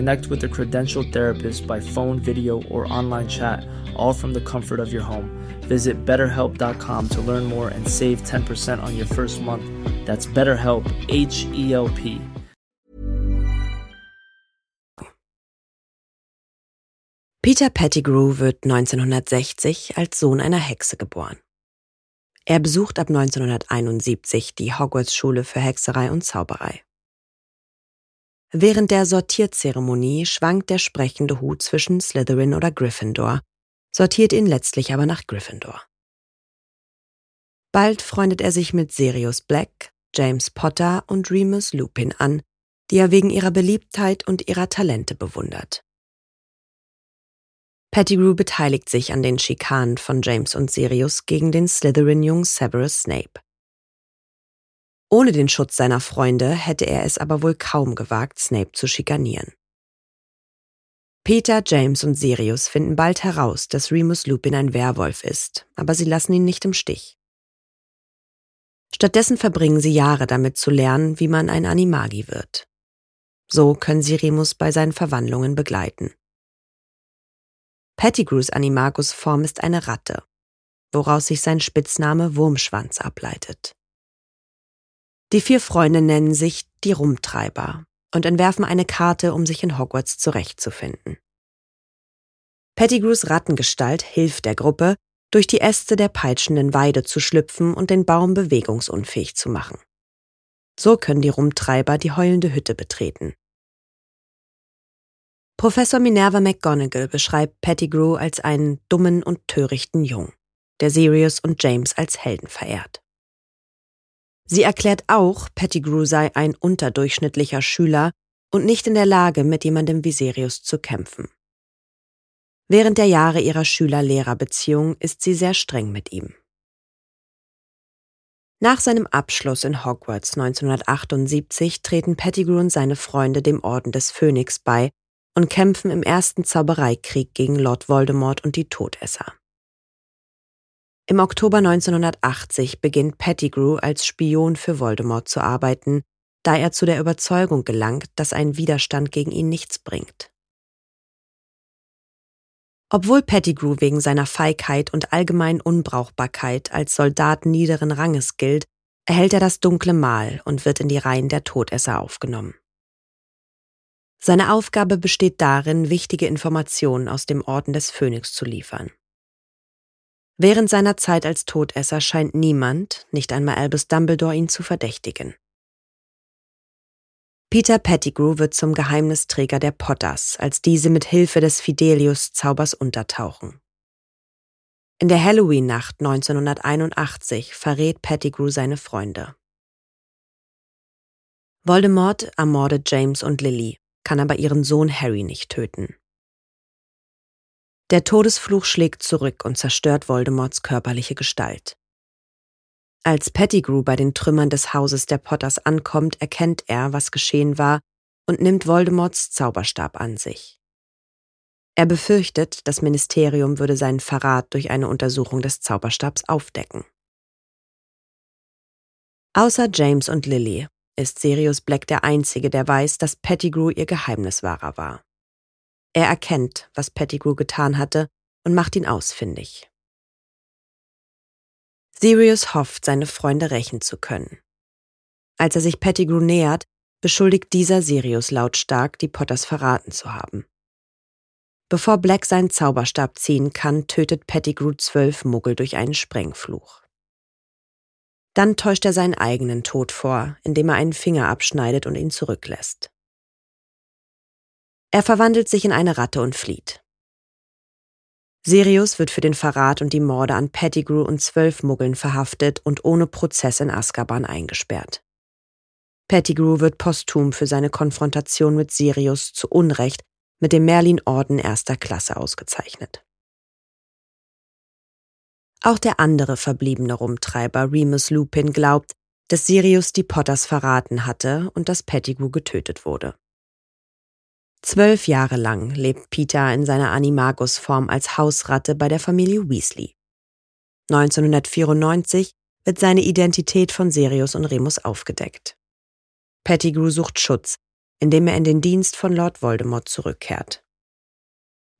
Connect with a credentialed therapist by phone, video, or online chat, all from the comfort of your home. Visit betterhelp.com to learn more and save 10% on your first month. That's BetterHelp, H E L P. Peter Pettigrew wird 1960 als Sohn einer Hexe geboren. Er besucht ab 1971 die Hogwarts-Schule für Hexerei und Zauberei. Während der Sortierzeremonie schwankt der sprechende Hut zwischen Slytherin oder Gryffindor, sortiert ihn letztlich aber nach Gryffindor. Bald freundet er sich mit Sirius Black, James Potter und Remus Lupin an, die er wegen ihrer Beliebtheit und ihrer Talente bewundert. Pettigrew beteiligt sich an den Schikanen von James und Sirius gegen den Slytherin-Jungen Severus Snape. Ohne den Schutz seiner Freunde hätte er es aber wohl kaum gewagt, Snape zu schikanieren. Peter, James und Sirius finden bald heraus, dass Remus Lupin ein Werwolf ist, aber sie lassen ihn nicht im Stich. Stattdessen verbringen sie Jahre damit zu lernen, wie man ein Animagi wird. So können sie Remus bei seinen Verwandlungen begleiten. Pettigrews Animagus-Form ist eine Ratte, woraus sich sein Spitzname Wurmschwanz ableitet. Die vier Freunde nennen sich die Rumtreiber und entwerfen eine Karte, um sich in Hogwarts zurechtzufinden. Pettigrews Rattengestalt hilft der Gruppe, durch die Äste der peitschenden Weide zu schlüpfen und den Baum bewegungsunfähig zu machen. So können die Rumtreiber die heulende Hütte betreten. Professor Minerva McGonagall beschreibt Pettigrew als einen dummen und törichten Jung, der Sirius und James als Helden verehrt. Sie erklärt auch, Pettigrew sei ein unterdurchschnittlicher Schüler und nicht in der Lage, mit jemandem wie Sirius zu kämpfen. Während der Jahre ihrer Schüler-Lehrer-Beziehung ist sie sehr streng mit ihm. Nach seinem Abschluss in Hogwarts 1978 treten Pettigrew und seine Freunde dem Orden des Phönix bei und kämpfen im ersten Zaubereikrieg gegen Lord Voldemort und die Todesser. Im Oktober 1980 beginnt Pettigrew als Spion für Voldemort zu arbeiten, da er zu der Überzeugung gelangt, dass ein Widerstand gegen ihn nichts bringt. Obwohl Pettigrew wegen seiner Feigheit und allgemeinen Unbrauchbarkeit als Soldat niederen Ranges gilt, erhält er das dunkle Mal und wird in die Reihen der Todesser aufgenommen. Seine Aufgabe besteht darin, wichtige Informationen aus dem Orden des Phönix zu liefern. Während seiner Zeit als Todesser scheint niemand, nicht einmal Albus Dumbledore, ihn zu verdächtigen. Peter Pettigrew wird zum Geheimnisträger der Potters, als diese mit Hilfe des Fidelius-Zaubers untertauchen. In der Halloween-Nacht 1981 verrät Pettigrew seine Freunde. Voldemort ermordet James und Lily kann aber ihren Sohn Harry nicht töten. Der Todesfluch schlägt zurück und zerstört Voldemorts körperliche Gestalt. Als Pettigrew bei den Trümmern des Hauses der Potters ankommt, erkennt er, was geschehen war, und nimmt Voldemorts Zauberstab an sich. Er befürchtet, das Ministerium würde seinen Verrat durch eine Untersuchung des Zauberstabs aufdecken. Außer James und Lily ist Sirius Black der Einzige, der weiß, dass Pettigrew ihr Geheimniswahrer war. Er erkennt, was Pettigrew getan hatte und macht ihn ausfindig. Sirius hofft, seine Freunde rächen zu können. Als er sich Pettigrew nähert, beschuldigt dieser Sirius lautstark, die Potters verraten zu haben. Bevor Black seinen Zauberstab ziehen kann, tötet Pettigrew zwölf Muggel durch einen Sprengfluch. Dann täuscht er seinen eigenen Tod vor, indem er einen Finger abschneidet und ihn zurücklässt. Er verwandelt sich in eine Ratte und flieht. Sirius wird für den Verrat und die Morde an Pettigrew und zwölf Muggeln verhaftet und ohne Prozess in Azkaban eingesperrt. Pettigrew wird posthum für seine Konfrontation mit Sirius zu Unrecht mit dem Merlin-Orden erster Klasse ausgezeichnet. Auch der andere verbliebene Rumtreiber Remus Lupin glaubt, dass Sirius die Potters verraten hatte und dass Pettigrew getötet wurde. Zwölf Jahre lang lebt Peter in seiner Animagus-Form als Hausratte bei der Familie Weasley. 1994 wird seine Identität von Sirius und Remus aufgedeckt. Pettigrew sucht Schutz, indem er in den Dienst von Lord Voldemort zurückkehrt.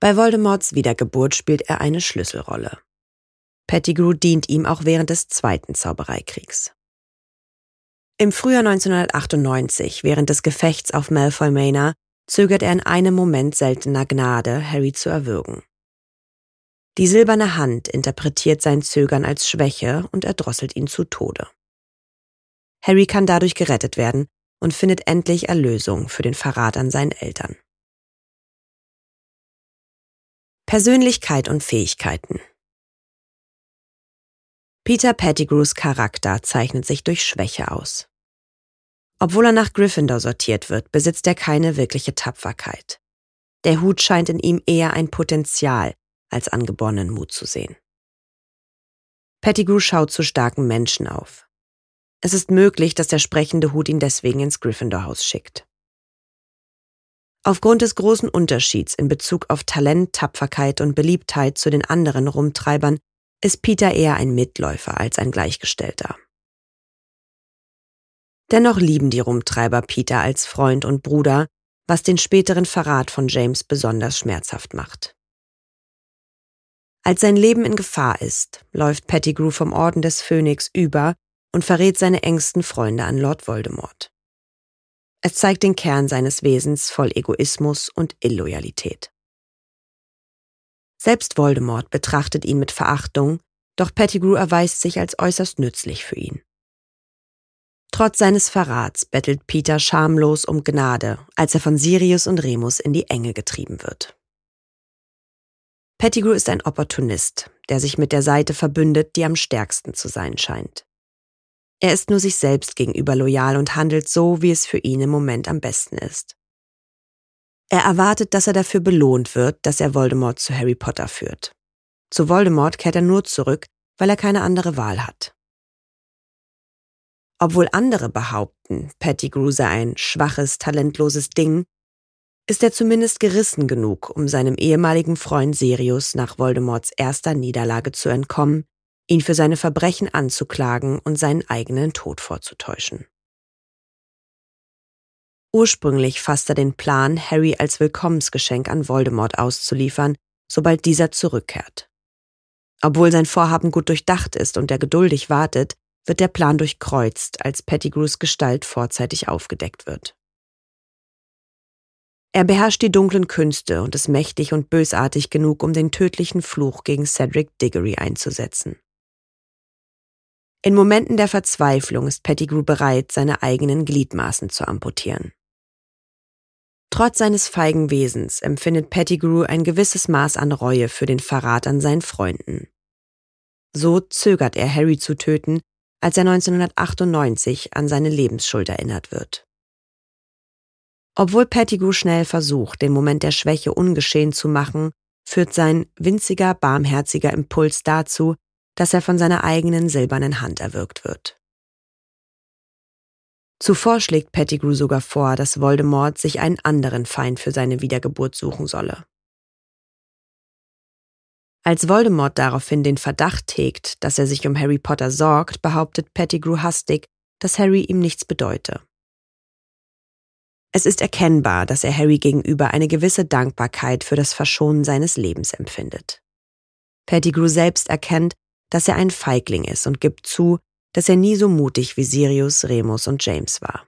Bei Voldemorts Wiedergeburt spielt er eine Schlüsselrolle. Pettigrew dient ihm auch während des Zweiten Zaubereikriegs. Im Frühjahr 1998, während des Gefechts auf Malfoy Manor, zögert er in einem Moment seltener Gnade, Harry zu erwürgen. Die silberne Hand interpretiert sein Zögern als Schwäche und erdrosselt ihn zu Tode. Harry kann dadurch gerettet werden und findet endlich Erlösung für den Verrat an seinen Eltern. Persönlichkeit und Fähigkeiten Peter Pettigrews Charakter zeichnet sich durch Schwäche aus. Obwohl er nach Gryffindor sortiert wird, besitzt er keine wirkliche Tapferkeit. Der Hut scheint in ihm eher ein Potenzial als angeborenen Mut zu sehen. Pettigrew schaut zu starken Menschen auf. Es ist möglich, dass der sprechende Hut ihn deswegen ins Gryffindor-Haus schickt. Aufgrund des großen Unterschieds in Bezug auf Talent, Tapferkeit und Beliebtheit zu den anderen Rumtreibern ist Peter eher ein Mitläufer als ein Gleichgestellter. Dennoch lieben die Rumtreiber Peter als Freund und Bruder, was den späteren Verrat von James besonders schmerzhaft macht. Als sein Leben in Gefahr ist, läuft Pettigrew vom Orden des Phönix über und verrät seine engsten Freunde an Lord Voldemort. Es zeigt den Kern seines Wesens voll Egoismus und Illoyalität. Selbst Voldemort betrachtet ihn mit Verachtung, doch Pettigrew erweist sich als äußerst nützlich für ihn. Trotz seines Verrats bettelt Peter schamlos um Gnade, als er von Sirius und Remus in die Enge getrieben wird. Pettigrew ist ein Opportunist, der sich mit der Seite verbündet, die am stärksten zu sein scheint. Er ist nur sich selbst gegenüber loyal und handelt so, wie es für ihn im Moment am besten ist. Er erwartet, dass er dafür belohnt wird, dass er Voldemort zu Harry Potter führt. Zu Voldemort kehrt er nur zurück, weil er keine andere Wahl hat. Obwohl andere behaupten, Pettigrew sei ein schwaches, talentloses Ding, ist er zumindest gerissen genug, um seinem ehemaligen Freund Sirius nach Voldemorts erster Niederlage zu entkommen, ihn für seine Verbrechen anzuklagen und seinen eigenen Tod vorzutäuschen. Ursprünglich fasst er den Plan, Harry als Willkommensgeschenk an Voldemort auszuliefern, sobald dieser zurückkehrt. Obwohl sein Vorhaben gut durchdacht ist und er geduldig wartet, wird der Plan durchkreuzt, als Pettigrews Gestalt vorzeitig aufgedeckt wird. Er beherrscht die dunklen Künste und ist mächtig und bösartig genug, um den tödlichen Fluch gegen Cedric Diggory einzusetzen. In Momenten der Verzweiflung ist Pettigrew bereit, seine eigenen Gliedmaßen zu amputieren. Trotz seines feigen Wesens empfindet Pettigrew ein gewisses Maß an Reue für den Verrat an seinen Freunden. So zögert er, Harry zu töten, als er 1998 an seine Lebensschuld erinnert wird. Obwohl Pettigrew schnell versucht, den Moment der Schwäche ungeschehen zu machen, führt sein winziger, barmherziger Impuls dazu, dass er von seiner eigenen silbernen Hand erwürgt wird. Zuvor schlägt Pettigrew sogar vor, dass Voldemort sich einen anderen Feind für seine Wiedergeburt suchen solle. Als Voldemort daraufhin den Verdacht hegt, dass er sich um Harry Potter sorgt, behauptet Pettigrew hastig, dass Harry ihm nichts bedeute. Es ist erkennbar, dass er Harry gegenüber eine gewisse Dankbarkeit für das Verschonen seines Lebens empfindet. Pettigrew selbst erkennt, dass er ein Feigling ist und gibt zu, dass er nie so mutig wie Sirius, Remus und James war.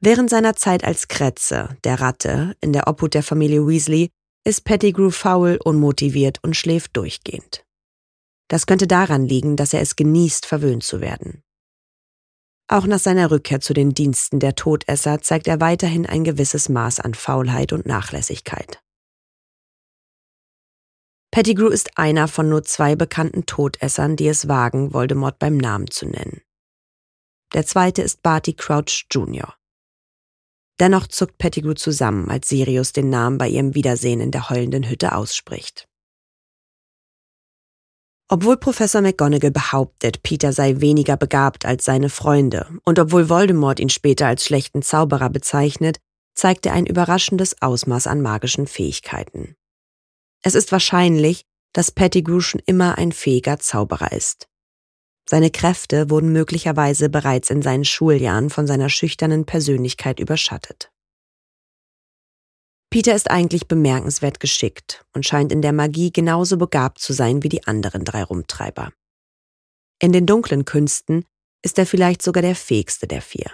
Während seiner Zeit als Kretze, der Ratte, in der Obhut der Familie Weasley, ist Pettigrew faul, unmotiviert und schläft durchgehend. Das könnte daran liegen, dass er es genießt, verwöhnt zu werden. Auch nach seiner Rückkehr zu den Diensten der Todesser zeigt er weiterhin ein gewisses Maß an Faulheit und Nachlässigkeit. Pettigrew ist einer von nur zwei bekannten Todessern, die es wagen, Voldemort beim Namen zu nennen. Der zweite ist Barty Crouch Jr. Dennoch zuckt Pettigrew zusammen, als Sirius den Namen bei ihrem Wiedersehen in der heulenden Hütte ausspricht. Obwohl Professor McGonagall behauptet, Peter sei weniger begabt als seine Freunde und obwohl Voldemort ihn später als schlechten Zauberer bezeichnet, zeigt er ein überraschendes Ausmaß an magischen Fähigkeiten. Es ist wahrscheinlich, dass Pettigrew schon immer ein fähiger Zauberer ist. Seine Kräfte wurden möglicherweise bereits in seinen Schuljahren von seiner schüchternen Persönlichkeit überschattet. Peter ist eigentlich bemerkenswert geschickt und scheint in der Magie genauso begabt zu sein wie die anderen drei Rumtreiber. In den dunklen Künsten ist er vielleicht sogar der fähigste der vier.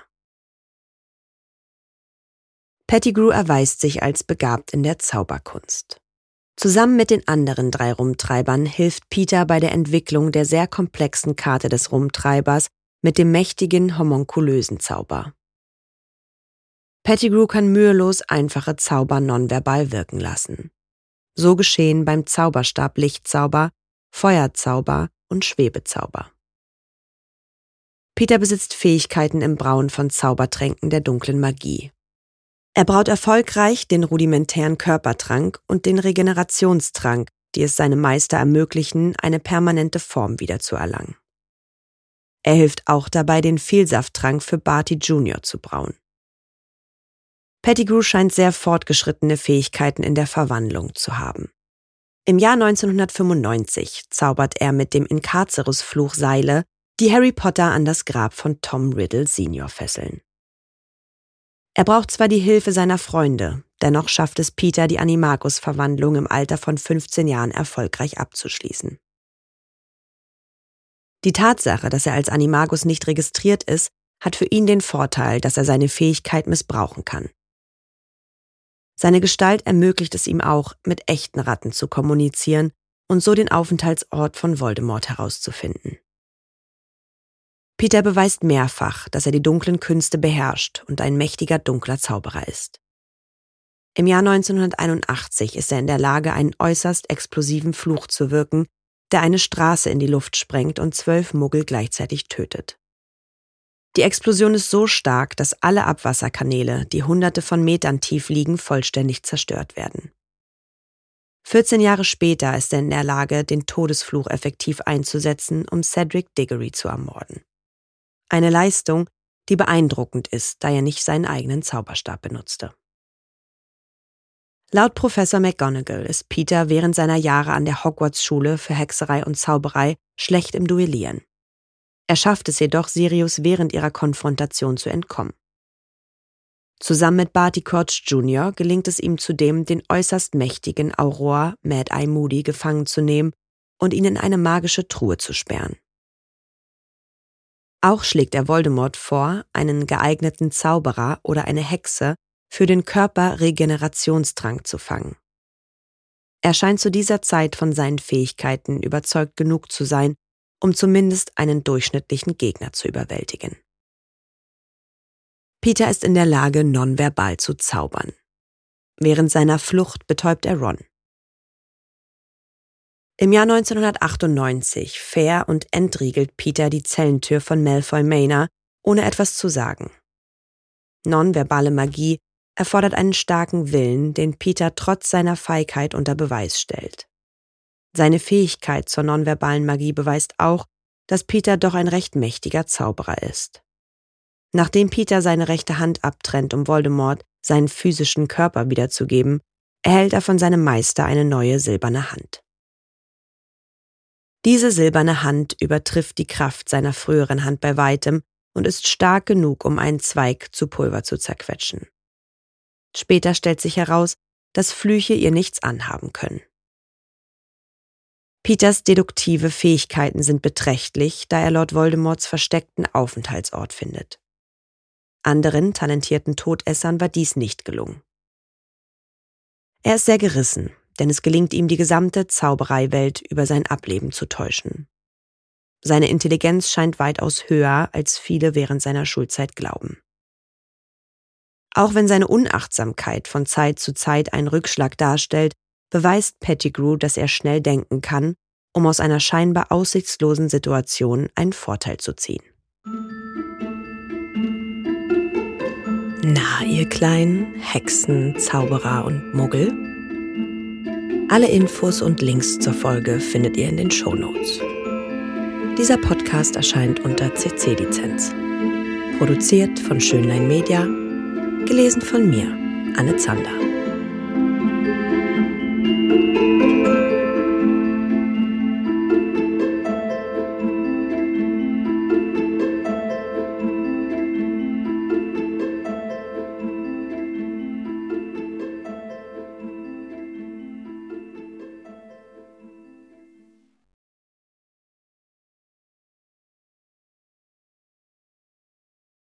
Pettigrew erweist sich als begabt in der Zauberkunst. Zusammen mit den anderen drei Rumtreibern hilft Peter bei der Entwicklung der sehr komplexen Karte des Rumtreibers mit dem mächtigen homunkulösen Zauber. Pettigrew kann mühelos einfache Zauber nonverbal wirken lassen. So geschehen beim Zauberstab Lichtzauber, Feuerzauber und Schwebezauber. Peter besitzt Fähigkeiten im Brauen von Zaubertränken der dunklen Magie. Er braut erfolgreich den rudimentären Körpertrank und den Regenerationstrank, die es seinem Meister ermöglichen, eine permanente Form wiederzuerlangen. Er hilft auch dabei, den Vielsafttrank für Barty Jr. zu brauen. Pettigrew scheint sehr fortgeschrittene Fähigkeiten in der Verwandlung zu haben. Im Jahr 1995 zaubert er mit dem Incarcerus-Fluch Seile, die Harry Potter an das Grab von Tom Riddle Senior fesseln. Er braucht zwar die Hilfe seiner Freunde, dennoch schafft es Peter, die Animagus-Verwandlung im Alter von 15 Jahren erfolgreich abzuschließen. Die Tatsache, dass er als Animagus nicht registriert ist, hat für ihn den Vorteil, dass er seine Fähigkeit missbrauchen kann. Seine Gestalt ermöglicht es ihm auch, mit echten Ratten zu kommunizieren und so den Aufenthaltsort von Voldemort herauszufinden. Peter beweist mehrfach, dass er die dunklen Künste beherrscht und ein mächtiger dunkler Zauberer ist. Im Jahr 1981 ist er in der Lage, einen äußerst explosiven Fluch zu wirken, der eine Straße in die Luft sprengt und zwölf Muggel gleichzeitig tötet. Die Explosion ist so stark, dass alle Abwasserkanäle, die hunderte von Metern tief liegen, vollständig zerstört werden. 14 Jahre später ist er in der Lage, den Todesfluch effektiv einzusetzen, um Cedric Diggory zu ermorden. Eine Leistung, die beeindruckend ist, da er nicht seinen eigenen Zauberstab benutzte. Laut Professor McGonagall ist Peter während seiner Jahre an der Hogwarts-Schule für Hexerei und Zauberei schlecht im Duellieren. Er schafft es jedoch, Sirius während ihrer Konfrontation zu entkommen. Zusammen mit Barty Crouch Jr. gelingt es ihm zudem, den äußerst mächtigen Aurora Mad Eye Moody gefangen zu nehmen und ihn in eine magische Truhe zu sperren. Auch schlägt er Voldemort vor, einen geeigneten Zauberer oder eine Hexe für den Körperregenerationstrank zu fangen. Er scheint zu dieser Zeit von seinen Fähigkeiten überzeugt genug zu sein, um zumindest einen durchschnittlichen Gegner zu überwältigen. Peter ist in der Lage, nonverbal zu zaubern. Während seiner Flucht betäubt er Ron. Im Jahr 1998 fair und entriegelt Peter die Zellentür von Malfoy Manor, ohne etwas zu sagen. Nonverbale Magie erfordert einen starken Willen, den Peter trotz seiner Feigheit unter Beweis stellt. Seine Fähigkeit zur nonverbalen Magie beweist auch, dass Peter doch ein recht mächtiger Zauberer ist. Nachdem Peter seine rechte Hand abtrennt, um Voldemort seinen physischen Körper wiederzugeben, erhält er von seinem Meister eine neue silberne Hand. Diese silberne Hand übertrifft die Kraft seiner früheren Hand bei weitem und ist stark genug, um einen Zweig zu Pulver zu zerquetschen. Später stellt sich heraus, dass Flüche ihr nichts anhaben können. Peters deduktive Fähigkeiten sind beträchtlich, da er Lord Voldemorts versteckten Aufenthaltsort findet. Anderen talentierten Todessern war dies nicht gelungen. Er ist sehr gerissen, denn es gelingt ihm, die gesamte Zaubereiwelt über sein Ableben zu täuschen. Seine Intelligenz scheint weitaus höher, als viele während seiner Schulzeit glauben. Auch wenn seine Unachtsamkeit von Zeit zu Zeit einen Rückschlag darstellt, beweist Pettigrew, dass er schnell denken kann, um aus einer scheinbar aussichtslosen Situation einen Vorteil zu ziehen. Na, ihr kleinen Hexen, Zauberer und Muggel? Alle Infos und Links zur Folge findet ihr in den Show Notes. Dieser Podcast erscheint unter CC-Lizenz. Produziert von Schönlein Media, gelesen von mir, Anne Zander.